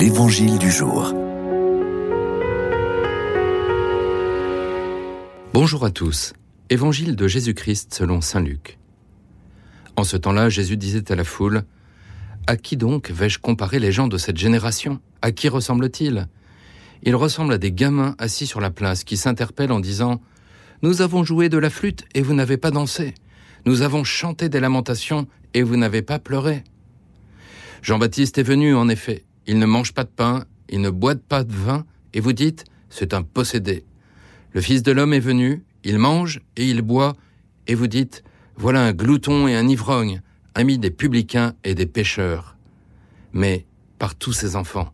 L'Évangile du jour. Bonjour à tous. Évangile de Jésus-Christ selon Saint Luc. En ce temps-là, Jésus disait à la foule, À qui donc vais-je comparer les gens de cette génération? À qui ressemblent-ils Ils ressemblent à des gamins assis sur la place qui s'interpellent en disant, Nous avons joué de la flûte et vous n'avez pas dansé. Nous avons chanté des lamentations et vous n'avez pas pleuré. Jean-Baptiste est venu, en effet. Il ne mange pas de pain, il ne boit pas de vin, et vous dites, c'est un possédé. Le Fils de l'homme est venu, il mange et il boit, et vous dites, voilà un glouton et un ivrogne, ami des publicains et des pécheurs. Mais, par tous ces enfants,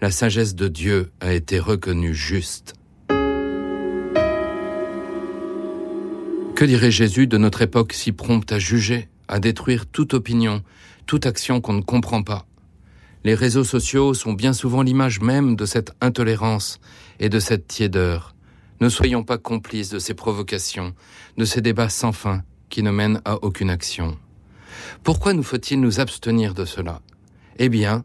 la sagesse de Dieu a été reconnue juste. Que dirait Jésus de notre époque si prompte à juger, à détruire toute opinion, toute action qu'on ne comprend pas? Les réseaux sociaux sont bien souvent l'image même de cette intolérance et de cette tiédeur. Ne soyons pas complices de ces provocations, de ces débats sans fin qui ne mènent à aucune action. Pourquoi nous faut-il nous abstenir de cela? Eh bien,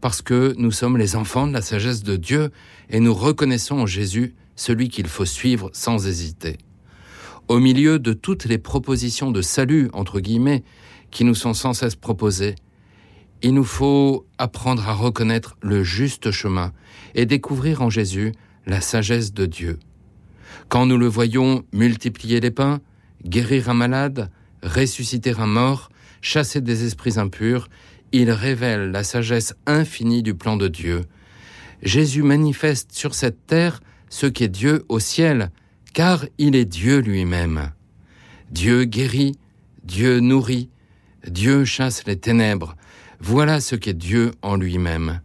parce que nous sommes les enfants de la sagesse de Dieu et nous reconnaissons en Jésus celui qu'il faut suivre sans hésiter au milieu de toutes les propositions de salut, entre guillemets, qui nous sont sans cesse proposées, il nous faut apprendre à reconnaître le juste chemin et découvrir en Jésus la sagesse de Dieu. Quand nous le voyons multiplier les pains, guérir un malade, ressusciter un mort, chasser des esprits impurs, il révèle la sagesse infinie du plan de Dieu. Jésus manifeste sur cette terre ce qu'est Dieu au ciel, car il est Dieu lui-même. Dieu guérit, Dieu nourrit, Dieu chasse les ténèbres. Voilà ce qu'est Dieu en lui-même.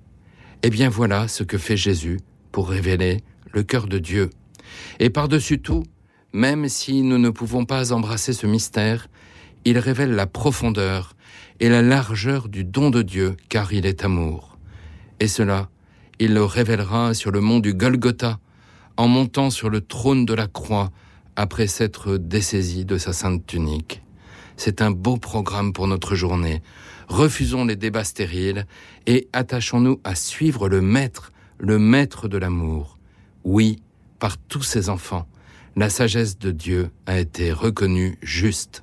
Eh bien voilà ce que fait Jésus pour révéler le cœur de Dieu. Et par-dessus tout, même si nous ne pouvons pas embrasser ce mystère, il révèle la profondeur et la largeur du don de Dieu, car il est amour. Et cela, il le révélera sur le mont du Golgotha, en montant sur le trône de la croix après s'être dessaisi de sa sainte tunique. C'est un beau programme pour notre journée. Refusons les débats stériles et attachons-nous à suivre le Maître, le Maître de l'amour. Oui, par tous ses enfants, la sagesse de Dieu a été reconnue juste.